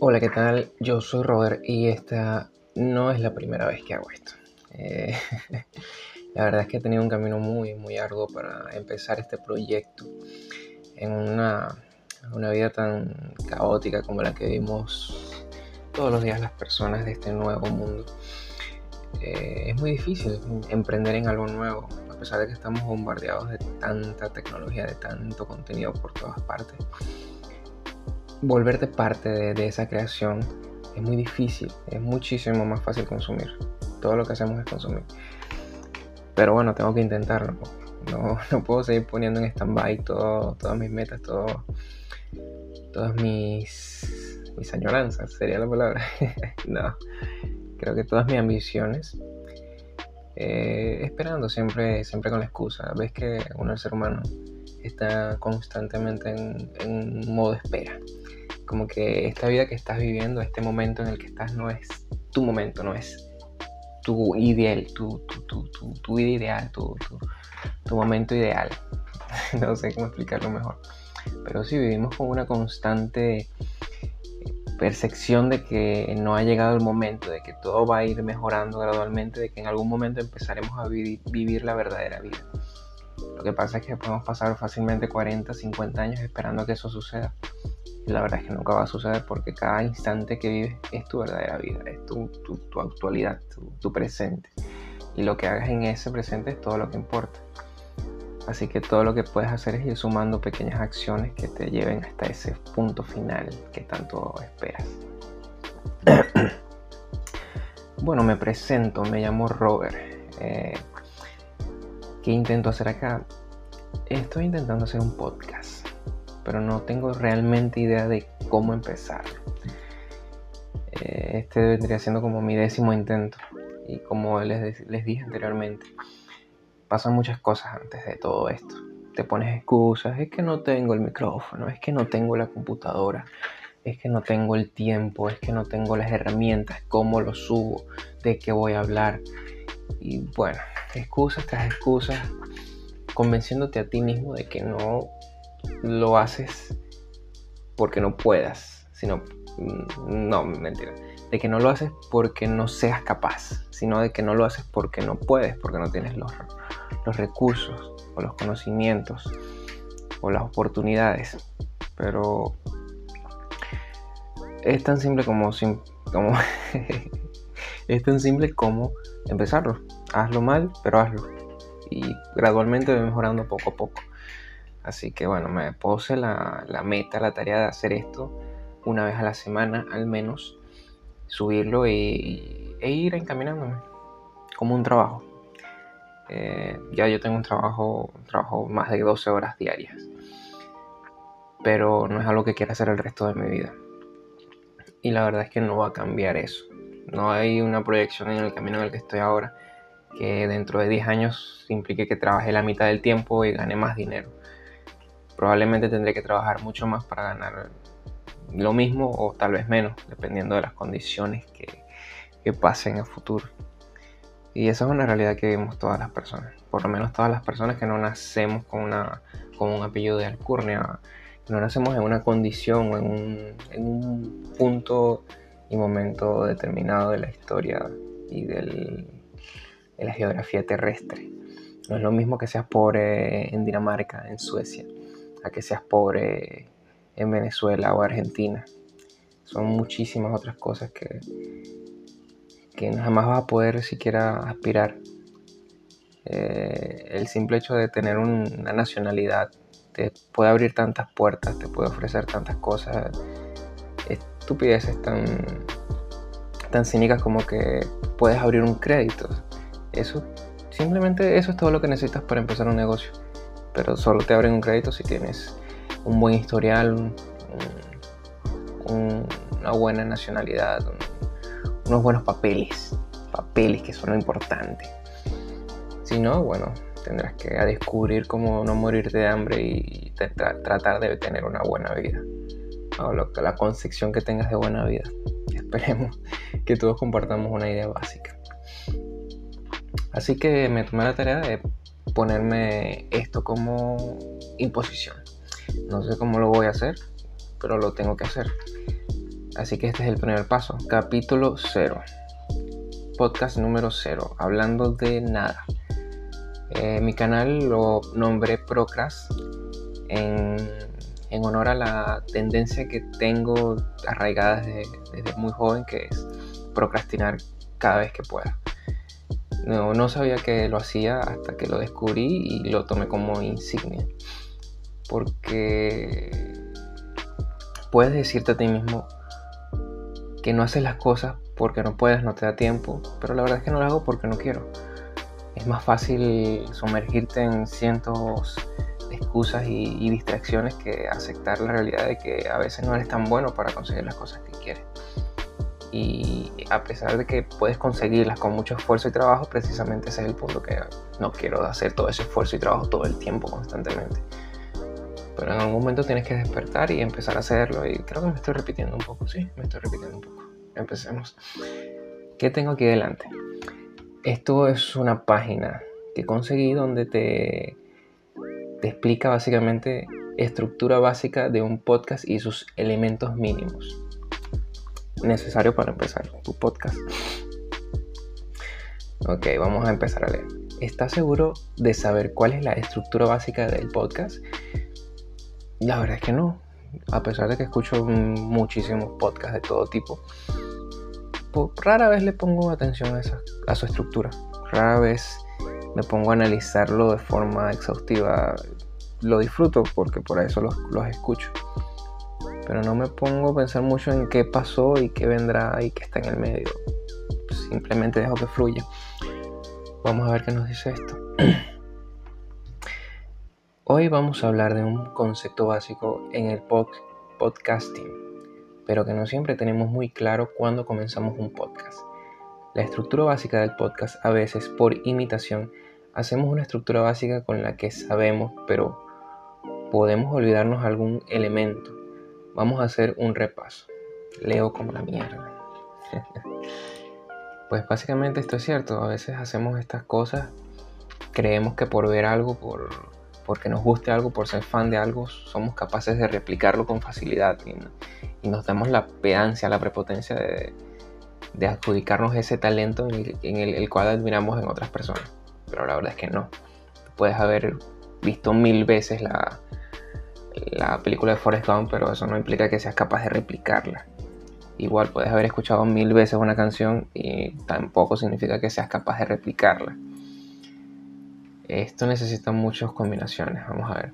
Hola, ¿qué tal? Yo soy Robert y esta no es la primera vez que hago esto. Eh, la verdad es que he tenido un camino muy, muy arduo para empezar este proyecto en una, una vida tan caótica como la que vivimos todos los días las personas de este nuevo mundo. Eh, es muy difícil emprender en algo nuevo, a pesar de que estamos bombardeados de tanta tecnología, de tanto contenido por todas partes volverte parte de, esa creación es muy difícil, es muchísimo más fácil consumir. Todo lo que hacemos es consumir. Pero bueno, tengo que intentarlo. No, no puedo seguir poniendo en stand-by todas mis metas, todo, todas mis, mis añoranzas, sería la palabra. no, creo que todas mis ambiciones. Eh, esperando siempre, siempre con la excusa. Ves que uno, el ser humano, está constantemente en, en modo espera como que esta vida que estás viviendo, este momento en el que estás, no es tu momento, no es tu ideal, tu, tu, vida ideal, tu, momento ideal. no sé cómo explicarlo mejor. Pero sí vivimos con una constante percepción de que no ha llegado el momento, de que todo va a ir mejorando gradualmente, de que en algún momento empezaremos a vivir la verdadera vida. Lo que pasa es que podemos pasar fácilmente 40, 50 años esperando que eso suceda la verdad es que nunca va a suceder porque cada instante que vives es tu verdadera vida, es tu, actualidad, tu, presente. Y lo que hagas en ese presente es todo lo que importa. Así que todo lo que puedes hacer es ir sumando pequeñas acciones que te lleven hasta ese punto final que tanto esperas. bueno, me presento, me llamo Robert. Eh, ¿Qué intento hacer acá? Estoy intentando hacer un podcast pero no tengo realmente idea de cómo empezar. Eh, este vendría siendo como mi décimo intento y como les, les dije anteriormente, pasan muchas cosas antes de todo esto. Te pones excusas, es que no tengo el micrófono, es que no tengo la computadora, es que no tengo el tiempo, es que no tengo las herramientas, cómo lo subo, de qué voy a hablar. Y bueno, excusas tras excusas, convenciéndote a ti mismo de que no lo haces porque no puedas, sino, mm, no, mentira, de que no lo haces porque no seas capaz, sino de que no lo haces porque no puedes, porque no tienes los, los recursos o los conocimientos o las oportunidades. Pero es tan simple como, como es tan simple como empezarlo. Hazlo mal, pero hazlo. Y gradualmente va mejorando poco a poco. Así que bueno, me puse la, meta, la tarea de hacer esto una vez a la semana al menos, subirlo y, e ir encaminándome como un trabajo. Eh, ya yo tengo un trabajo, trabajo más de 12 horas diarias, pero no es algo que quiera hacer el resto de mi vida. Y la verdad es que no va a cambiar eso. No hay una proyección en el camino en el que estoy ahora que dentro de 10 años implique que trabaje la mitad del tiempo y gane más dinero probablemente tendré que trabajar mucho más para ganar lo mismo o tal vez menos, dependiendo de las condiciones que, que pasen a futuro. Y esa es una realidad que vemos todas las personas, por lo menos todas las personas que no nacemos con, una, con un apellido de alcurnia, que no nacemos en una condición o en un, en un punto y momento determinado de la historia y de la geografía terrestre. No es lo mismo que seas pobre en Dinamarca, en Suecia, que seas pobre en Venezuela o Argentina. Son muchísimas otras cosas que, que jamás vas a poder siquiera aspirar. Eh, el simple hecho de tener una nacionalidad te puede abrir tantas puertas, te puede ofrecer tantas cosas, estupideces tan, tan cínicas como que puedes abrir un crédito. Eso, simplemente eso es todo lo que necesitas para empezar un negocio pero solo te abren un crédito si tienes un buen historial, una buena nacionalidad, unos buenos papeles, papeles que son lo importante. Si no, bueno, tendrás que descubrir cómo no morirte de hambre y tratar de tener una buena vida. O la concepción que tengas de buena vida. Esperemos que todos compartamos una idea básica. Así que me tomé la tarea de ponerme esto como imposición. No sé cómo lo voy a hacer, pero lo tengo que hacer. Así que este es el primer paso. Capítulo 0. Podcast número 0. Hablando de nada. Eh, mi canal lo nombré Procrast en, honor a la tendencia que tengo arraigada desde, desde, muy joven, que es procrastinar cada vez que pueda. No, no sabía que lo hacía hasta que lo descubrí y lo tomé como insignia. Porque puedes decirte a ti mismo que no haces las cosas porque no puedes, no te da tiempo, pero la verdad es que no lo hago porque no quiero es más fácil sumergirte en cientos de excusas y, distracciones que aceptar la realidad de que a veces no eres tan bueno para conseguir las cosas que quieres. Y a pesar de que puedes conseguirlas con mucho esfuerzo y trabajo, precisamente ese es el punto que no quiero hacer todo ese esfuerzo y trabajo todo el tiempo constantemente. Pero en algún momento tienes que despertar y empezar a hacerlo. Y creo que me estoy repitiendo un poco, sí, me estoy repitiendo un poco. Empecemos. ¿Qué tengo aquí delante? Esto es una página que conseguí donde te, te explica básicamente estructura básica de un podcast y sus elementos mínimos necesarios para empezar tu podcast. Ok, vamos a empezar a leer. ¿Estás seguro de saber cuál es la estructura básica del podcast? La verdad es que no. A pesar de que escucho muchísimos podcasts de todo tipo, rara vez le pongo atención a, esa, a su estructura. Rara vez me pongo a analizarlo de forma exhaustiva. Lo disfruto porque por eso los, los escucho. Pero no me pongo a pensar mucho en qué pasó y qué vendrá y qué está en el medio. Simplemente dejo que fluya. Vamos a ver qué nos dice esto. Hoy vamos a hablar de un concepto básico en el podcasting pero que no siempre tenemos muy claro cuando comenzamos un podcast. La estructura básica del podcast a veces por imitación hacemos una estructura básica con la que sabemos, pero podemos olvidarnos algún elemento. Vamos a hacer un repaso. Leo como la mierda. pues básicamente esto es cierto. A veces hacemos estas cosas, creemos que por ver algo, por porque nos guste algo, por ser fan de algo, somos capaces de replicarlo con facilidad y, nos damos la pedancia, la prepotencia de, adjudicarnos ese talento en, el, cual admiramos en otras personas. Pero la verdad es que no. Puedes haber visto mil veces la, la película de Forrest Gump, pero eso no implica que seas capaz de replicarla. Igual puedes haber escuchado mil veces una canción y tampoco significa que seas capaz de replicarla. Esto necesita muchas combinaciones. Vamos a ver.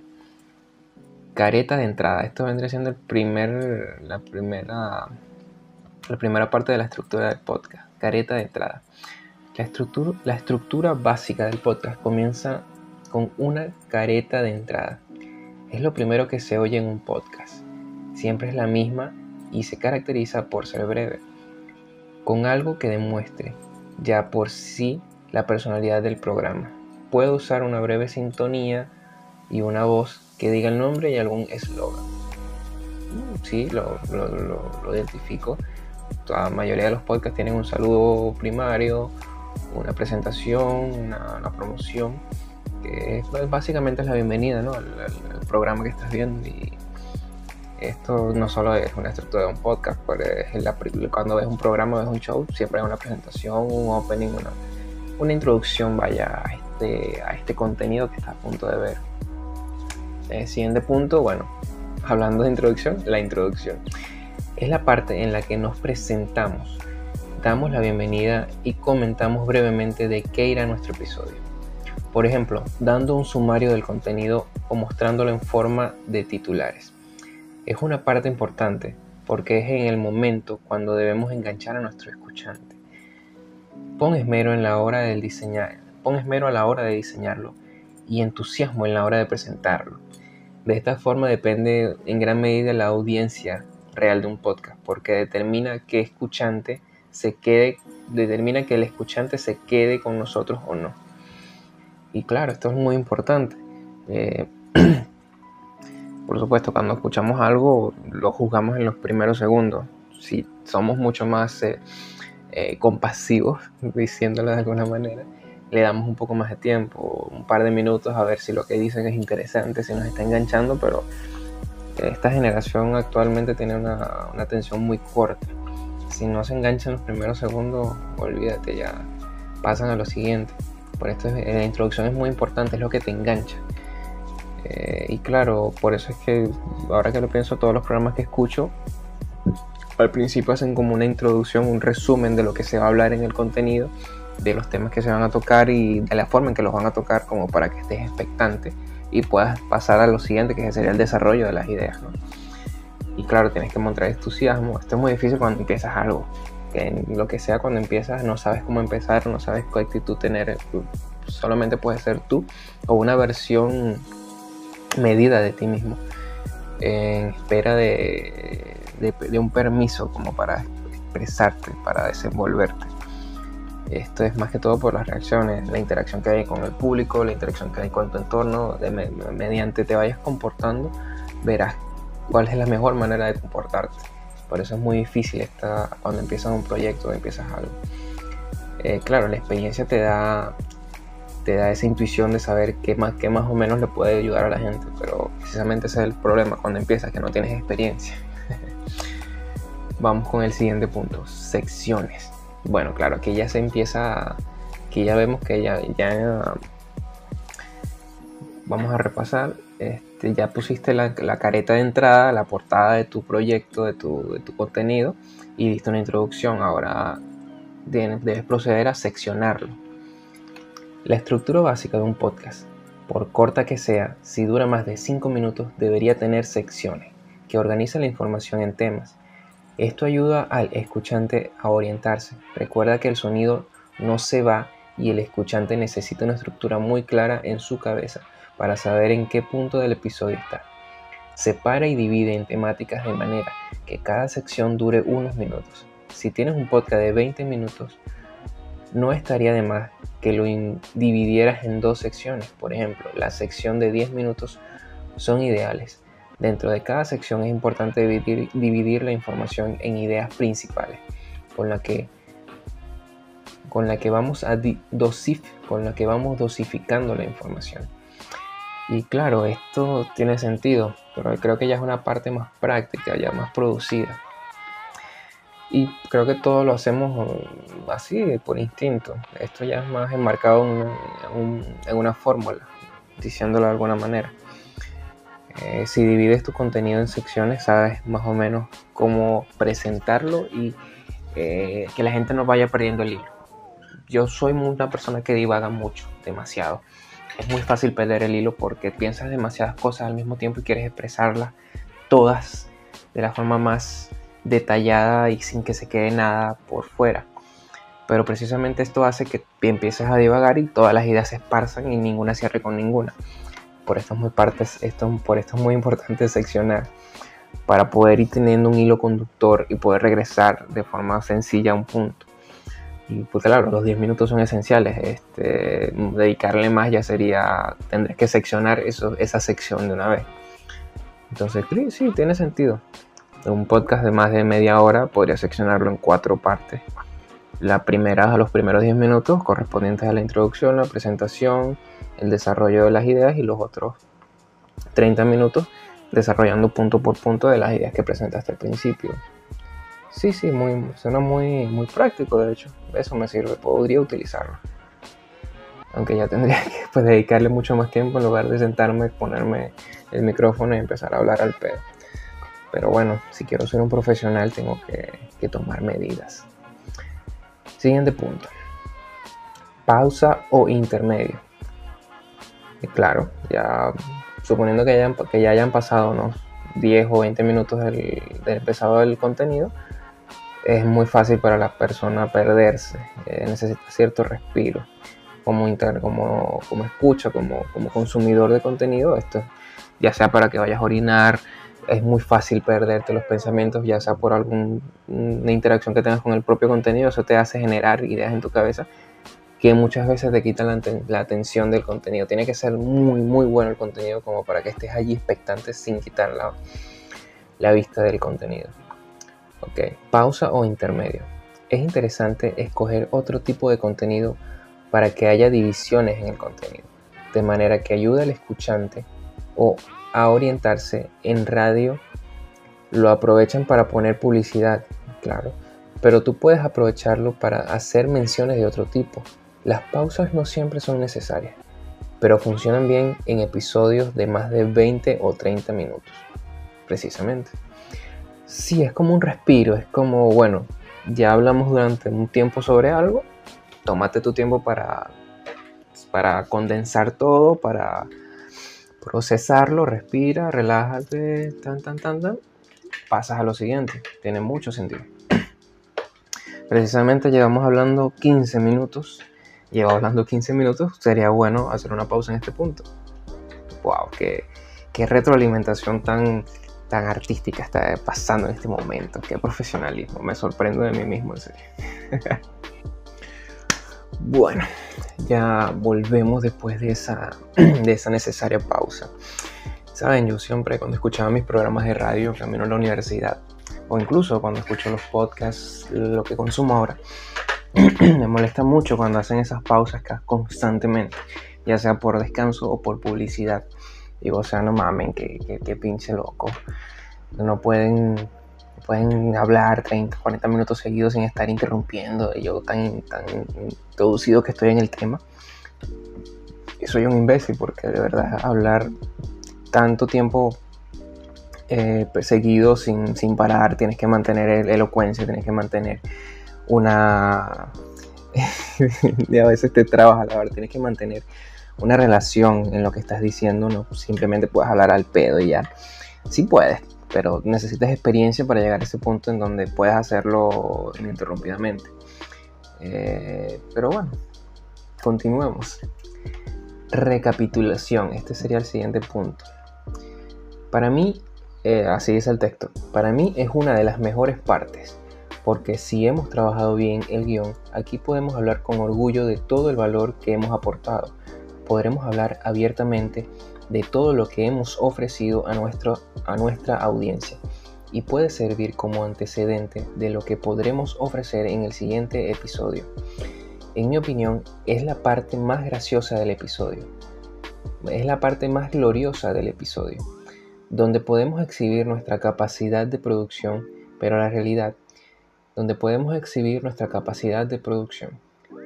Careta de entrada. Esto vendría siendo el primer, la, primera, la primera parte de la estructura del podcast. Careta de entrada. La estructura, la estructura básica del podcast comienza con una careta de entrada. Es lo primero que se oye en un podcast. Siempre es la misma y se caracteriza por ser breve, con algo que demuestre ya por sí la personalidad del programa puedo usar una breve sintonía y una voz que diga el nombre y algún eslogan. Sí, lo, identifico. La mayoría de los podcasts tienen un saludo primario, una presentación, una, promoción, que básicamente es la bienvenida al, programa que estás viendo. Y esto no solo es una estructura de un podcast, pero es cuando ves un programa, ves un show, siempre hay una presentación, un opening, una, introducción, vaya, a este contenido que estás a punto de ver. El siguiente punto, bueno, hablando de introducción, la introducción. Es la parte en la que nos presentamos, damos la bienvenida y comentamos brevemente de qué irá nuestro episodio. Por ejemplo, dando un sumario del contenido o mostrándolo en forma de titulares. Es una parte importante porque es en el momento cuando debemos enganchar a nuestro escuchante. Pon esmero en la hora del diseñar, pon esmero a la hora de diseñarlo y entusiasmo en la hora de presentarlo. De esta forma depende en gran medida la audiencia real de un podcast, porque determina que escuchante se quede, determina que el escuchante se quede con nosotros o no. Y claro, esto es muy importante. Eh, por supuesto, cuando escuchamos algo, lo juzgamos en los primeros segundos. Si somos mucho más eh, eh, compasivos, diciéndolo de alguna manera, le damos un poco más de tiempo, un par de minutos a ver si lo que dicen es interesante, si nos está enganchando, pero esta generación actualmente tiene una, una atención muy corta. Si no se engancha en los primeros segundos, olvídate, ya pasan a lo siguiente. Por esto la introducción es muy importante, es lo que te engancha. Eh, y claro, por eso es que ahora que lo pienso, todos los programas que escucho al principio hacen como una introducción, un resumen de lo que se va a hablar en el contenido, de los temas que se van a tocar y de la forma en que los van a tocar, como para que estés expectante y puedas pasar a lo siguiente, que sería el desarrollo de las ideas. Y claro, tienes que mostrar entusiasmo. Esto es muy difícil cuando empiezas algo. En lo que sea cuando empiezas no sabes cómo empezar, no sabes qué actitud tener. Solamente puedes ser tú o una versión medida de ti mismo en espera de, de, un permiso como para expresarte, para desenvolverte. Esto es más que todo por las reacciones, la interacción que hay con el público, la interacción que hay con tu entorno. De, mediante te vayas comportando, verás cuál es la mejor manera de comportarte. Por eso es muy difícil esta, cuando empiezas un proyecto, empiezas algo. Eh, claro, la experiencia te da te da esa intuición de saber qué más, qué más o menos le puede ayudar a la gente, pero precisamente ese es el problema cuando empiezas, que no tienes experiencia. Vamos con el siguiente punto, secciones. Bueno, claro, aquí ya se empieza, que ya vemos que ya, ya vamos a repasar, este, ya pusiste la, careta de entrada, la portada de tu proyecto, de tu, de tu contenido y diste una introducción. Ahora debes proceder a seccionarlo la estructura básica de un podcast, por corta que sea, si dura más de 5 minutos, debería tener secciones que organizan la información en temas. Esto ayuda al escuchante a orientarse. Recuerda que el sonido no se va y el escuchante necesita una estructura muy clara en su cabeza para saber en qué punto del episodio está. Separa y divide en temáticas de manera que cada sección dure unos minutos. Si tienes un podcast de 20 minutos, no estaría de más que lo dividieras en dos secciones. Por ejemplo, la sección de 10 minutos son ideales. Dentro de cada sección es importante dividir, la información en ideas principales, con la que, con la que vamos a dosif, con la que vamos dosificando la información. Y claro, esto tiene sentido, pero creo que ya es una parte más práctica, ya más producida. Y creo que todo lo hacemos mm, así, por instinto. Esto ya es más enmarcado en, una fórmula, diciéndolo de alguna manera. Eh, si divides tu contenido en secciones, sabes más o menos cómo presentarlo y eh, que la gente no vaya perdiendo el hilo. Yo soy una persona que divaga mucho, demasiado. Es muy fácil perder el hilo porque piensas demasiadas cosas al mismo tiempo y quieres expresarlas todas de la forma más detallada y sin que se quede nada por fuera. Pero precisamente esto hace que empieces a divagar y todas las ideas se esparzan y ninguna cierre con ninguna. Por esto es muy, partes, esto, por esto es muy importante seccionar para poder ir teniendo un hilo conductor y poder regresar de forma sencilla a un punto. Y pues claro, los 10 minutos son esenciales. Este, dedicarle más ya sería, tendré que seccionar eso, esa sección de una vez. Entonces, sí, tiene sentido un podcast de más de media hora podría seccionarlo en cuatro partes. La primera los primeros 10 minutos correspondientes a la introducción, la presentación, el desarrollo de las ideas y los otros 30 minutos desarrollando punto por punto de las ideas que presentaste al principio. Sí, sí, muy, suena muy, muy práctico de hecho. Eso me sirve, podría utilizarlo. Aunque ya tendría que pues, dedicarle mucho más tiempo en lugar de sentarme, ponerme el micrófono y empezar a hablar al pedo. Pero bueno, si quiero ser un profesional tengo que, tomar medidas. Siguiente punto. Pausa o intermedio. Y claro, ya suponiendo que, hayan, que ya hayan pasado unos 10 o 20 minutos del, empezado del contenido, es muy fácil para la persona perderse. Eh, necesita cierto respiro. Como, inter, como, como escucha, como, como consumidor de contenido, esto ya sea para que vayas a orinar, es muy fácil perderte los pensamientos, ya sea por alguna interacción que tengas con el propio contenido, eso te hace generar ideas en tu cabeza que muchas veces te quitan la, atención del contenido. Tiene que ser muy, muy bueno el contenido como para que estés allí expectante sin quitar la, la vista del contenido. Pausa o intermedio. Es interesante escoger otro tipo de contenido para que haya divisiones en el contenido, de manera que ayude al escuchante o a orientarse en radio, lo aprovechan para poner publicidad, claro, pero tú puedes aprovecharlo para hacer menciones de otro tipo. Las pausas no siempre son necesarias, pero funcionan bien en episodios de más de 20 o 30 minutos, precisamente. Sí, es como un respiro, es como, bueno, ya hablamos durante un tiempo sobre algo, tómate tu tiempo para, para condensar todo, para procesarlo, respira, relájate, tan, tan, tan, tan, pasas a lo siguiente. Tiene mucho sentido. Precisamente llevamos hablando 15 minutos. Llevo hablando 15 minutos. Sería bueno hacer una pausa en este punto. ¡Wow! ¡Qué, qué retroalimentación tan, tan artística está pasando en este momento! ¡Qué profesionalismo! Me sorprendo de mí mismo, en serio. bueno, ya volvemos después de esa, de esa necesaria pausa. Saben, yo siempre cuando escuchaba mis programas de radio camino a la universidad, o incluso cuando escucho los podcasts, lo que consumo ahora, me molesta mucho cuando hacen esas pausas constantemente, ya sea por descanso o por publicidad. Digo, o sea, no mamen, que, que, pinche loco. No pueden, pueden hablar 30, 40 minutos seguidos sin estar interrumpiendo. Yo tan, tan introducido que estoy en el tema. Y soy un imbécil porque de verdad hablar tanto tiempo eh, perseguido sin, sin, parar, tienes que mantener elocuencia, tienes que mantener una... a veces te trabas a hablar, tienes que mantener una relación en lo que estás diciendo, no simplemente puedes hablar al pedo y ya. Sí puedes, pero necesitas experiencia para llegar a ese punto en donde puedas hacerlo ininterrumpidamente. Eh, pero bueno, continuemos. Recapitulación, este sería el siguiente punto. Para mí, eh, así dice el texto, para mí es una de las mejores partes, porque si hemos trabajado bien el guion, aquí podemos hablar con orgullo de todo el valor que hemos aportado. Podremos hablar abiertamente de todo lo que hemos ofrecido a, nuestro, a nuestra audiencia y puede servir como antecedente de lo que podremos ofrecer en el siguiente episodio. En mi opinión, es la parte más graciosa del episodio. Es la parte más gloriosa del episodio donde podemos exhibir nuestra capacidad de producción, pero la realidad, donde podemos exhibir nuestra capacidad de producción,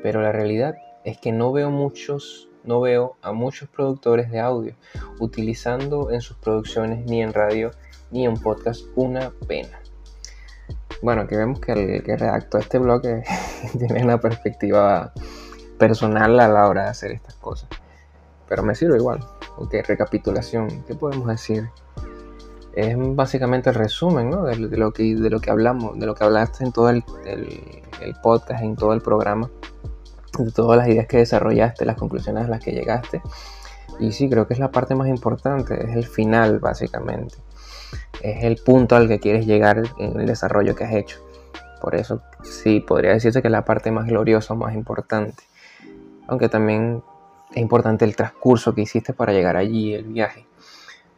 pero la realidad es que no veo muchos, no veo a muchos productores de audio utilizando en sus producciones ni en radio ni en podcast una pena. Bueno, aquí vemos que el que redactó este blog tiene una perspectiva personal a la hora de hacer estas cosas. Pero me sirve igual. Ok, recapitulación. ¿Qué podemos decir? Es básicamente el resumen ¿no? de, lo que, de lo que hablamos, de lo que hablaste en todo el, el, podcast, en todo el programa, de todas las ideas que desarrollaste, las conclusiones a las que llegaste. Y sí, creo que es la parte más importante, es el final básicamente. Es el punto al que quieres llegar en el desarrollo que has hecho. Por eso sí, podría decirse que es la parte más gloriosa, más importante. Aunque también es importante el transcurso que hiciste para llegar allí, el viaje,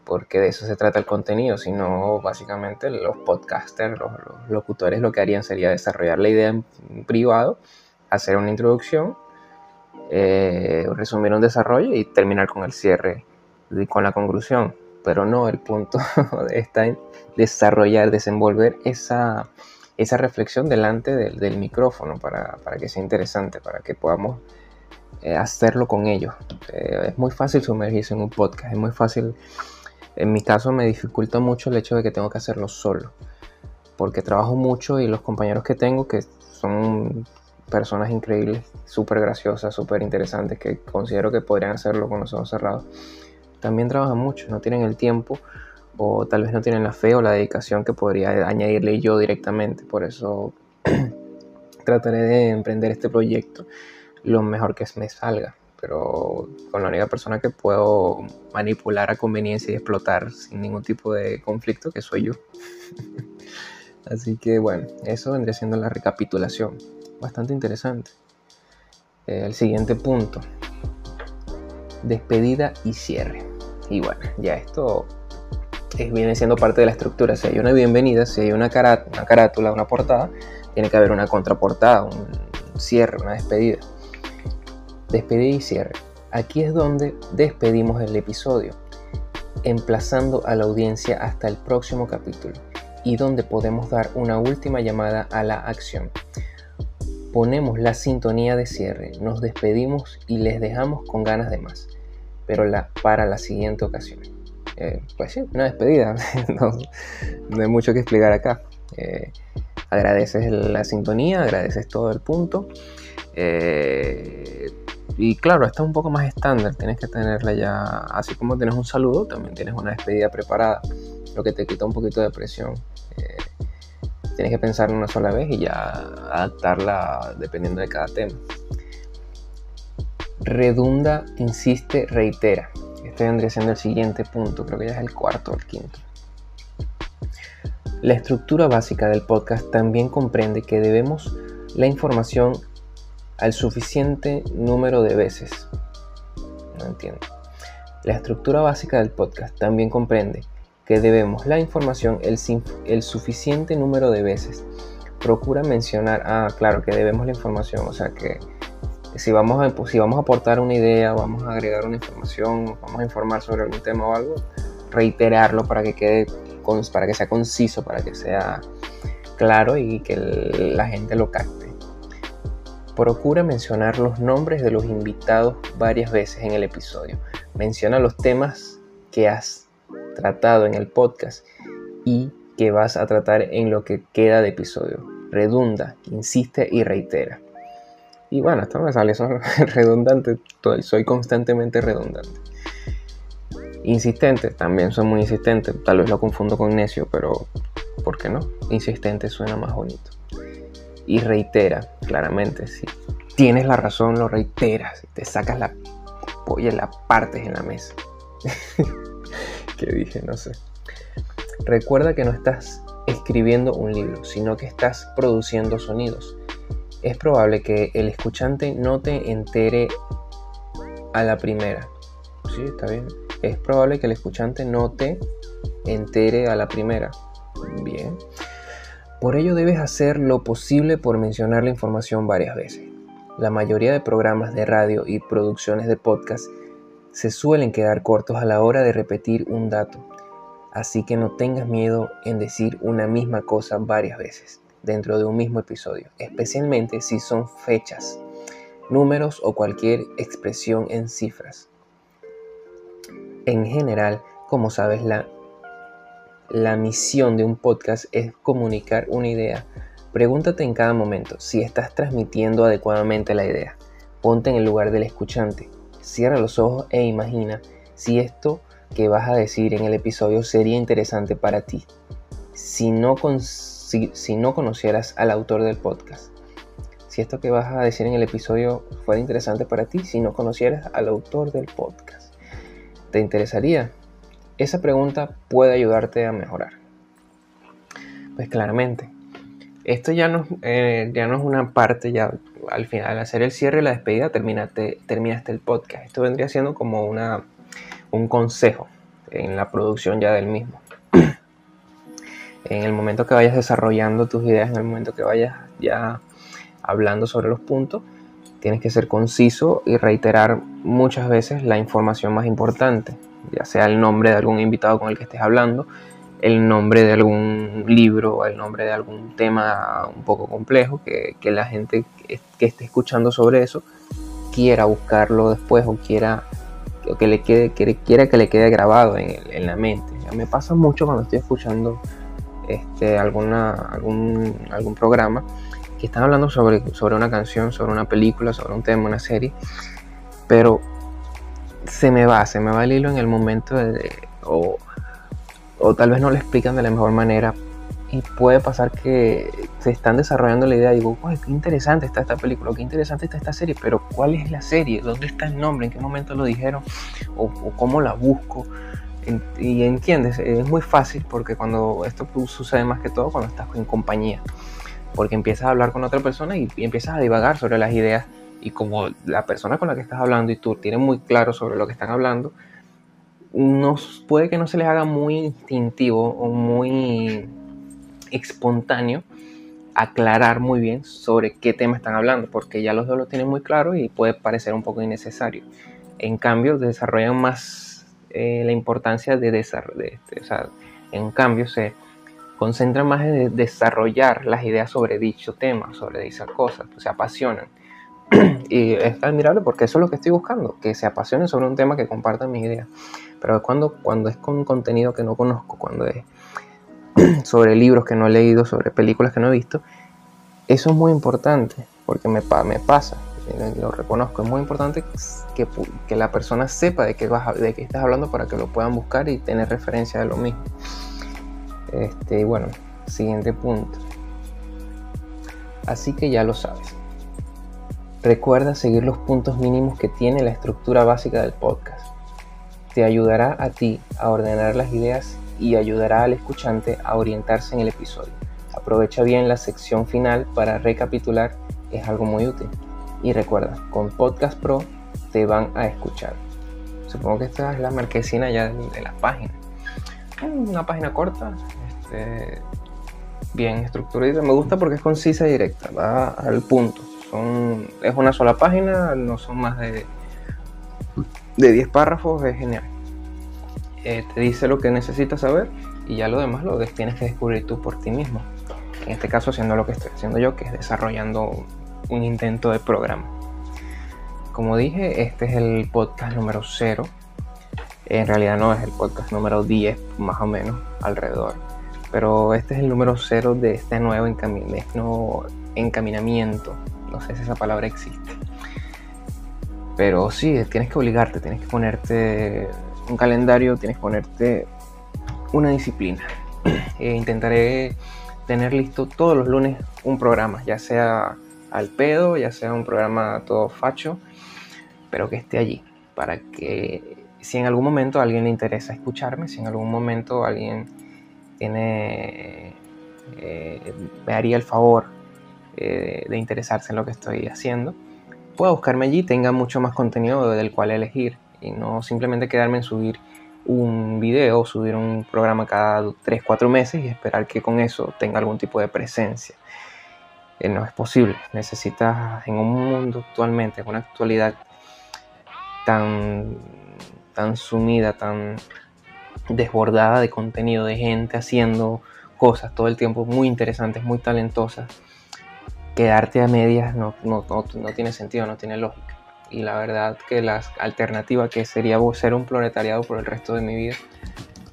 porque de eso se trata el contenido, sino básicamente los podcasters, los, locutores lo que harían sería desarrollar la idea en privado, hacer una introducción, eh, resumir un desarrollo y terminar con el cierre, con la conclusión. Pero no, el punto está en desarrollar, desenvolver esa, esa reflexión delante del, del micrófono para, para que sea interesante, para que podamos eh, hacerlo con ellos. Eh, es muy fácil sumergirse en un podcast, es muy fácil. En mi caso me dificulta mucho el hecho de que tengo que hacerlo solo, porque trabajo mucho y los compañeros que tengo, que son personas increíbles, súper graciosas, súper interesantes, que considero que podrían hacerlo con los ojos cerrados, también trabajan mucho, no tienen el tiempo o tal vez no tienen la fe o la dedicación que podría añadirle yo directamente. Por eso trataré de emprender este proyecto lo mejor que me salga, pero con la única persona que puedo manipular a conveniencia y explotar sin ningún tipo de conflicto, que soy yo. Así que bueno, eso vendría siendo la recapitulación. Bastante interesante. el siguiente punto. Despedida y cierre. Y bueno, ya esto viene siendo parte de la estructura. Si hay una bienvenida, si hay una, una carátula, una portada, tiene que haber una contraportada, un cierre, una despedida despedida y cierre. Aquí es donde despedimos el episodio. emplazando a la audiencia hasta el próximo capítulo y donde podemos dar una última llamada a la acción. Ponemos la sintonía de cierre, nos despedimos y les dejamos con ganas de más, pero para la siguiente ocasión. Eh, pues sí, una despedida, no, hay mucho que explicar acá. Eh, agradeces la sintonía, agradeces todo el punto. Eh, y claro, esta es un poco más estándar, tienes que tenerla ya, así como tienes un saludo, también tienes una despedida preparada, lo que te quita un poquito de presión. Tienes que pensar una sola vez y ya adaptarla dependiendo de cada tema. Redunda, insiste, reitera. Este vendría siendo el siguiente punto, creo que ya es el cuarto o el quinto. La estructura básica del podcast también comprende que debemos la información al suficiente número de veces. No entiendo. La estructura básica del podcast también comprende que debemos la información el, el suficiente número de veces. Procura mencionar, ah, claro, que debemos la información, o sea que si vamos a, si vamos a aportar una idea, vamos a agregar una información, vamos a informar sobre algún tema o algo, reiterarlo para que quede, para que sea conciso, para que sea claro y que la gente lo capte. Procura mencionar los nombres de los invitados varias veces en el episodio. Menciona los temas que has tratado en el podcast y que vas a tratar en lo que queda de episodio. Redunda, insiste y reitera. Y bueno, esto me sale eso redundante, soy constantemente redundante. Insistente, también soy muy insistente, tal vez lo confundo con necio, pero ¿por qué no? Insistente suena más bonito y reitera, claramente. Si tienes la razón, lo reiteras. Te sacas la polla y la partes en la mesa. ¿Qué dije? No sé. Recuerda que no estás escribiendo un libro, sino que estás produciendo sonidos. Es probable que el escuchante no te entere a la primera. Sí, está bien. Es probable que el escuchante no te entere a la primera. Bien. Por ello debes hacer lo posible por mencionar la información varias veces. La mayoría de programas de radio y producciones de podcast se suelen quedar cortos a la hora de repetir un dato, así que no tengas miedo en decir una misma cosa varias veces dentro de un mismo episodio, especialmente si son fechas, números o cualquier expresión en cifras. En general, como sabes, la la misión de un podcast es comunicar una idea. Pregúntate en cada momento si estás transmitiendo adecuadamente la idea. Ponte en el lugar del escuchante. Cierra los ojos e imagina si esto que vas a decir en el episodio sería interesante para ti. Si no, si no conocieras al autor del podcast. Si esto que vas a decir en el episodio fuera interesante para ti, si no conocieras al autor del podcast. ¿Te interesaría? Esa pregunta puede ayudarte a mejorar. Pues claramente, esto ya no, eh, ya no es una parte, ya al final, al hacer el cierre y la despedida, terminaste, terminaste el podcast. Esto vendría siendo como una, un consejo en la producción ya del mismo. en el momento que vayas desarrollando tus ideas, en el momento que vayas ya hablando sobre los puntos, tienes que ser conciso y reiterar muchas veces la información más importante ya sea el nombre de algún invitado con el que estés hablando, el nombre de algún libro o el nombre de algún tema un poco complejo, que, la gente que, esté escuchando sobre eso quiera buscarlo después o quiera que le quede, quiera que le quede grabado en, la mente. me pasa mucho cuando estoy escuchando este, alguna, algún, algún programa que están hablando sobre, sobre una canción, sobre una película, sobre un tema, una serie, pero se me va, se me va el hilo en el momento de, o, tal vez no lo explican de la mejor manera y puede pasar que se están desarrollando la idea y digo, qué interesante está esta película, qué interesante está esta serie, pero ¿cuál es la serie? ¿Dónde está el nombre? ¿En qué momento lo dijeron? ¿O, cómo la busco? Y entiendes, es muy fácil porque cuando esto sucede más que todo cuando estás en compañía, porque empiezas a hablar con otra persona y empiezas a divagar sobre las ideas y como la persona con la que estás hablando y tú tienes muy claro sobre lo que están hablando, nos, puede que no se les haga muy instintivo o muy espontáneo aclarar muy bien sobre qué tema están hablando, porque ya los dos lo tienen muy claro y puede parecer un poco innecesario. En cambio, desarrollan más eh, la importancia de desarrollar, este, o sea, en cambio se concentran más en desarrollar las ideas sobre dicho tema, sobre dichas cosas, se apasionan. y es admirable porque eso es lo que estoy buscando, que se apasionen sobre un tema que compartan mis ideas. Pero cuando, cuando es con contenido que no conozco, cuando es sobre libros que no he leído, sobre películas que no he visto, eso es muy importante, porque me, pasa, lo reconozco, es muy importante que, que la persona sepa de qué, vas, de qué estás hablando para que lo puedan buscar y tener referencia de lo mismo. Este, bueno, siguiente punto. Así que ya lo sabes. Recuerda seguir los puntos mínimos que tiene la estructura básica del podcast. Te ayudará a ti a ordenar las ideas y ayudará al escuchante a orientarse en el episodio. Aprovecha bien la sección final para recapitular, es algo muy útil. Y recuerda, con Podcast Pro te van a escuchar. Supongo que esta es la marquesina ya de la página. Una página corta, este, bien estructurada. Me gusta porque es concisa y directa, va al punto. Es una sola página, no son más de, de 10 párrafos, es genial. Te dice lo que necesitas saber y ya lo demás lo tienes que descubrir tú por ti mismo. En este caso haciendo lo que estoy haciendo yo, que es desarrollando un intento de programa. Como dije, este es el podcast número 0. En realidad no es el podcast número 10, más o menos, alrededor. Pero este es el número 0 de este nuevo encaminamiento. No sé si esa palabra existe. Pero sí, tienes que obligarte, tienes que ponerte un calendario, tienes que ponerte una disciplina. E intentaré tener listo todos los lunes un programa, ya sea al pedo, ya sea un programa todo facho, pero que esté allí, para que si en algún momento a alguien le interesa escucharme, si en algún momento alguien tiene, eh, me haría el favor eh, de interesarse en lo que estoy haciendo, pueda buscarme allí, tenga mucho más contenido del cual elegir y no simplemente quedarme en subir un video, subir un programa cada 3-4 meses y esperar que con eso tenga algún tipo de presencia. Eh, no es posible. Necesitas en un mundo actualmente, en una actualidad tan, tan sumida, tan desbordada de contenido, de gente haciendo cosas todo el tiempo muy interesantes, muy talentosas, quedarte a medias no, no, no tiene sentido, no tiene lógica y la verdad que la alternativa que sería ser un proletariado por el resto de mi vida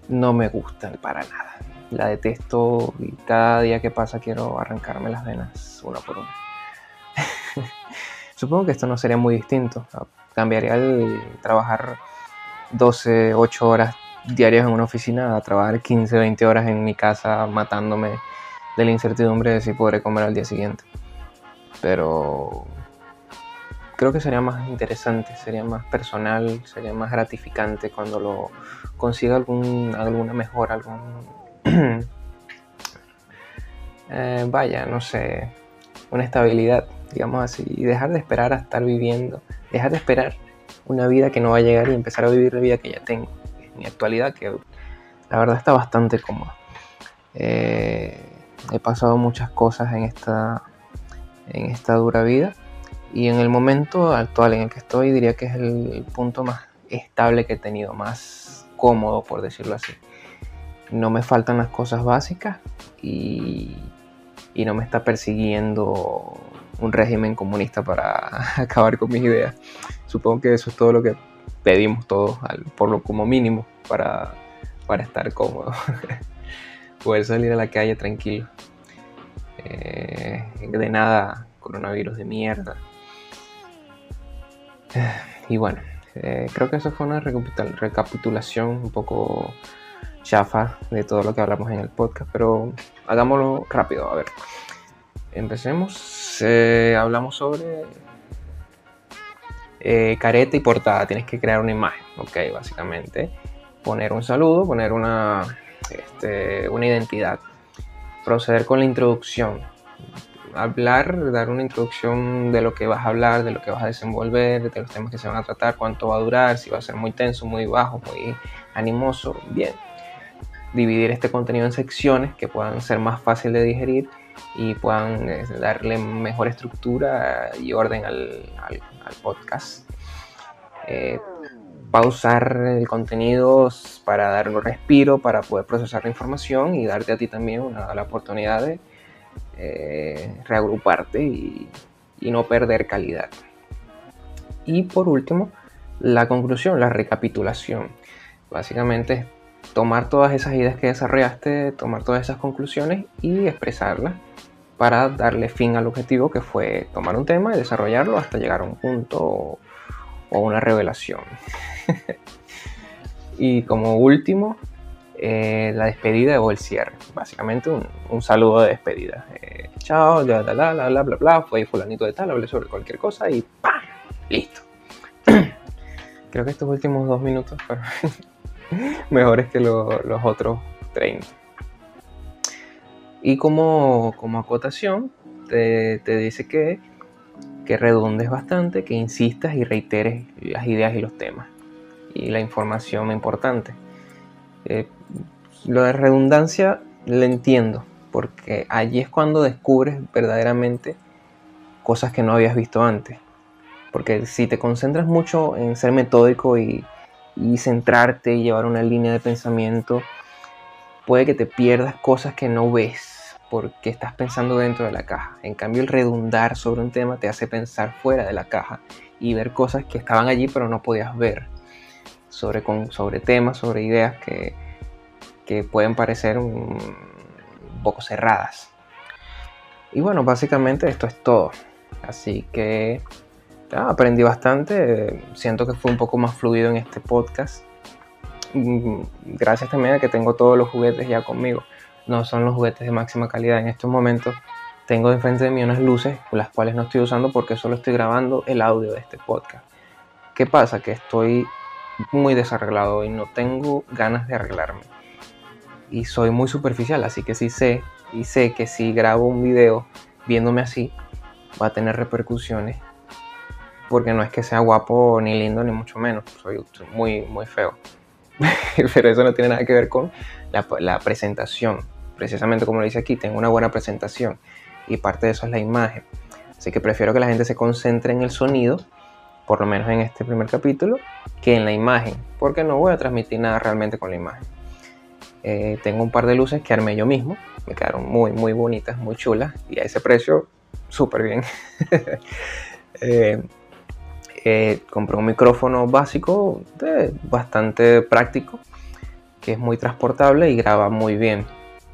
no me gusta para nada. La detesto y cada día que pasa quiero arrancarme las venas una por una. Supongo que esto no sería muy distinto. Cambiaría el trabajar 12, 8 horas diarias en una oficina a trabajar 15, 20 horas en mi casa matándome de la incertidumbre de si podré comer al día siguiente. Pero creo que sería más interesante, sería más personal, sería más gratificante cuando lo consiga algún, alguna mejora, algún... Eh, vaya, no sé, una estabilidad, digamos así, y dejar de esperar a estar viviendo, dejar de esperar una vida que no va a llegar y empezar a vivir la vida que ya tengo, en mi actualidad, que la verdad está bastante cómoda. Eh, he pasado muchas cosas en esta, en esta dura vida y en el momento actual en el que estoy diría que es el punto más estable que he tenido, más cómodo por decirlo así. No me faltan las cosas básicas y, y no me está persiguiendo un régimen comunista para acabar con mis ideas. Supongo que eso es todo lo que pedimos todos, por lo como mínimo, para, para estar cómodo. Poder salir a la calle tranquilo. Eh, de nada, coronavirus de mierda. Y bueno, eh, creo que eso fue una recapitulación un poco chafa de todo lo que hablamos en el podcast, pero hagámoslo rápido. A ver, empecemos. Hablamos sobre eh, careta y portada. Tienes que crear una imagen, ok, básicamente. Poner un saludo, poner una, este, una identidad. Proceder con la introducción hablar, dar una introducción de lo que vas a hablar, de lo que vas a desenvolver, de los temas que se van a tratar, cuánto va a durar, si va a ser muy tenso, muy bajo, muy animoso, bien. Dividir este contenido en secciones que puedan ser más fácil de digerir y puedan eh, darle mejor estructura y orden al, podcast. Eh, pausar el contenido para dar un respiro, para poder procesar la información y darte a ti también una, la oportunidad de eh, reagruparte y, y no perder calidad. Y por último, la conclusión, la recapitulación. Básicamente tomar todas esas ideas que desarrollaste, tomar todas esas conclusiones y expresarlas para darle fin al objetivo que fue tomar un tema y desarrollarlo hasta llegar a un punto o, una revelación. y como último, eh, la despedida o el cierre. Básicamente un, saludo de despedida. Eh, chao, bla, bla, bla, bla, bla, bla, fue fulanito de tal, hablé sobre cualquier cosa y ¡pam! Listo. Creo que estos últimos dos minutos fueron mejores que los otros 30. Y como, como acotación, te, dice que, que redondes bastante, que insistas y reiteres las ideas y los temas y la información importante. Eh, lo de redundancia lo entiendo, porque allí es cuando descubres verdaderamente cosas que no habías visto antes. Porque si te concentras mucho en ser metódico y centrarte y llevar una línea de pensamiento, puede que te pierdas cosas que no ves porque estás pensando dentro de la caja. En cambio, el redundar sobre un tema te hace pensar fuera de la caja y ver cosas que estaban allí pero no podías ver. Sobre, sobre temas, sobre ideas que, que pueden parecer un, poco cerradas. Y bueno, básicamente esto es todo. Así que aprendí bastante. Siento que fue un poco más fluido en este podcast. Mm, gracias también a que tengo todos los juguetes ya conmigo. No son los juguetes de máxima calidad en estos momentos. Tengo enfrente de mí unas luces, las cuales no estoy usando porque solo estoy grabando el audio de este podcast. ¿Qué pasa? Que estoy muy desarreglado y no tengo ganas de arreglarme. Y soy muy superficial, así que sí sé y sé que si grabo un video viéndome así, va a tener repercusiones porque no es que sea guapo ni lindo ni mucho menos, soy muy, muy feo. Pero eso no tiene nada que ver con la, presentación. Precisamente como lo dice aquí, tengo una buena presentación y parte de eso es la imagen. Así que prefiero que la gente se concentre en el sonido, por lo menos en este primer capítulo, que en la imagen, porque no voy a transmitir nada realmente con la imagen. Eh, tengo un par de luces que armé yo mismo, me quedaron muy, muy bonitas, muy chulas y a ese precio, súper bien. eh, eh, compré un micrófono básico, bastante práctico, que es muy transportable y graba muy bien,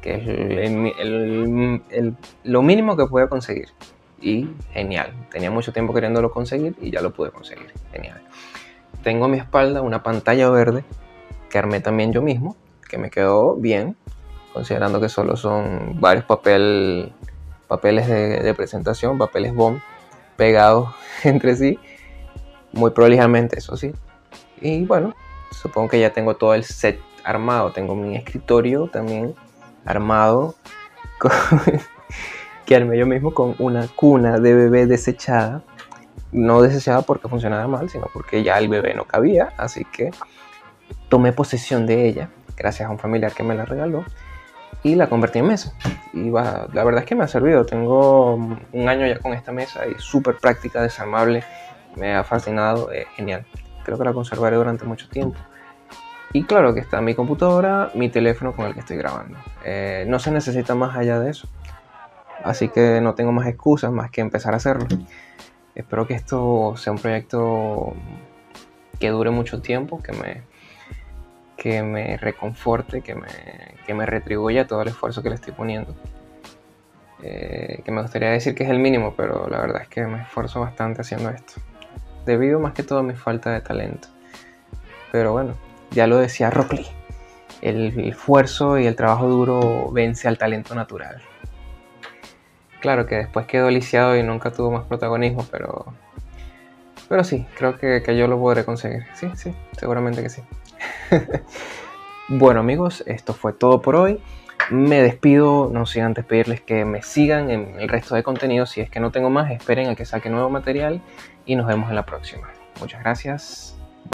que es lo mínimo que pude conseguir. Y genial, tenía mucho tiempo queriéndolo conseguir y ya lo pude conseguir, genial. Tengo a mi espalda una pantalla verde que armé también yo mismo, que me quedó bien, considerando que solo son varios papel, papeles de, de presentación, papeles BOM pegados entre sí muy prolijamente, eso sí. Y bueno, supongo que ya tengo todo el set armado. Tengo mi escritorio también armado, que armé yo mismo con una cuna de bebé desechada. No desechada porque funcionaba mal, sino porque ya el bebé no cabía. Así que tomé posesión de ella, gracias a un familiar que me la regaló, y la convertí en mesa. Y va, la verdad es que me ha servido. Tengo un año ya con esta mesa y súper práctica, desarmable me ha fascinado, es genial. Creo que la conservaré durante mucho tiempo. Y claro que está mi computadora, mi teléfono con el que estoy grabando. Eh, no se necesita más allá de eso. Así que no tengo más excusas más que empezar a hacerlo. Espero que esto sea un proyecto que dure mucho tiempo, que me, que me reconforte, que me, que me retribuya todo el esfuerzo que le estoy poniendo. Eh, que me gustaría decir que es el mínimo, pero la verdad es que me esfuerzo bastante haciendo esto debido más que todo a mi falta de talento. Pero bueno, ya lo decía Rock el esfuerzo y el trabajo duro vence al talento natural. Claro que después quedó lisiado y nunca tuvo más protagonismo, pero, pero sí, creo que, que yo lo podré conseguir. Sí, sí, seguramente que sí. bueno amigos, esto fue todo por hoy. Me despido, no sin antes pedirles que me sigan en el resto de contenido. Si es que no tengo más, esperen a que saque nuevo material y nos vemos en la próxima. Muchas gracias.